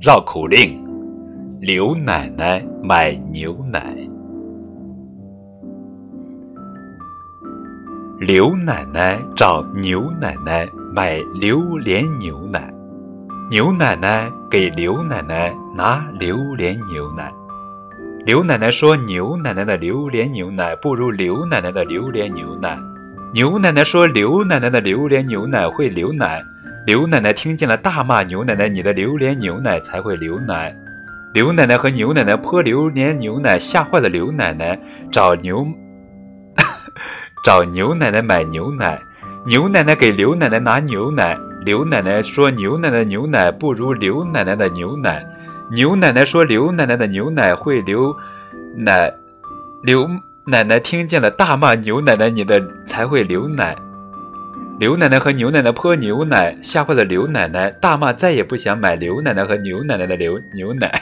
绕口令：刘奶奶买牛奶。刘奶奶找牛奶奶买榴莲牛奶，牛奶奶给刘奶奶拿榴莲牛奶。刘奶奶说：“牛奶奶的榴莲牛奶不如刘奶奶的榴莲牛奶。”牛奶奶说：“刘奶奶的榴莲牛奶会流奶。”刘奶奶听见了，大骂牛奶奶：“你的榴莲牛奶才会流奶！”刘奶奶和牛奶奶泼榴莲牛奶，吓坏了刘奶奶，找牛。找牛奶奶买牛奶，牛奶奶给刘奶奶拿牛奶。刘奶奶说：“牛奶奶牛奶不如刘奶奶的牛奶。”牛奶奶说：“刘奶奶的牛奶会流奶。”刘奶奶听见了，大骂牛奶奶：“你的才会流奶！”刘奶奶和牛奶奶泼牛奶，吓坏了刘奶奶，大骂：“再也不想买刘奶奶和牛奶奶的牛牛奶。”